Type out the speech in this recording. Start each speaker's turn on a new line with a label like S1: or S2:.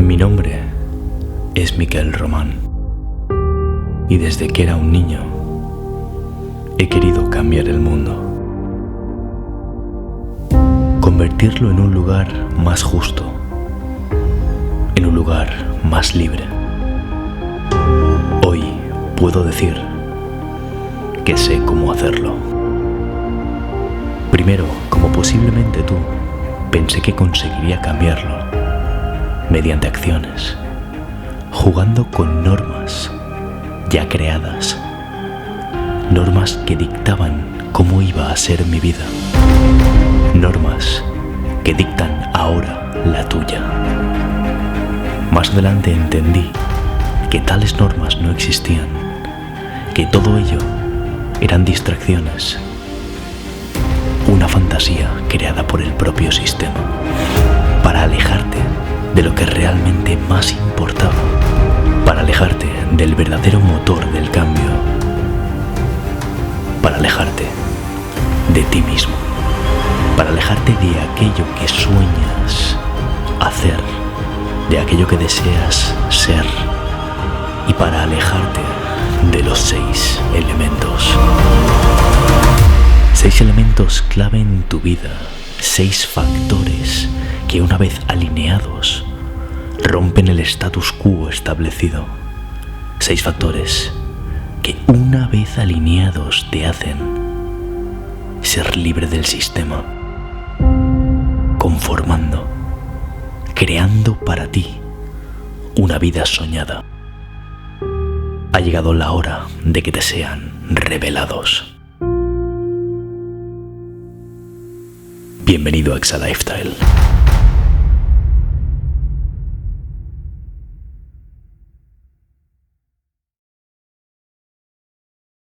S1: Mi nombre es Miquel Román y desde que era un niño he querido cambiar el mundo. Convertirlo en un lugar más justo, en un lugar más libre. Hoy puedo decir que sé cómo hacerlo. Primero, como posiblemente tú, pensé que conseguiría cambiarlo mediante acciones, jugando con normas ya creadas, normas que dictaban cómo iba a ser mi vida, normas que dictan ahora la tuya. Más adelante entendí que tales normas no existían, que todo ello eran distracciones, una fantasía creada por el propio sistema para alejarte de lo que realmente más importaba, para alejarte del verdadero motor del cambio, para alejarte de ti mismo, para alejarte de aquello que sueñas hacer, de aquello que deseas ser y para alejarte de los seis elementos. Seis elementos clave en tu vida, seis factores que una vez alineados rompen el status quo establecido. Seis factores que una vez alineados te hacen ser libre del sistema, conformando, creando para ti una vida soñada. Ha llegado la hora de que te sean revelados. Bienvenido a Exa Lifestyle.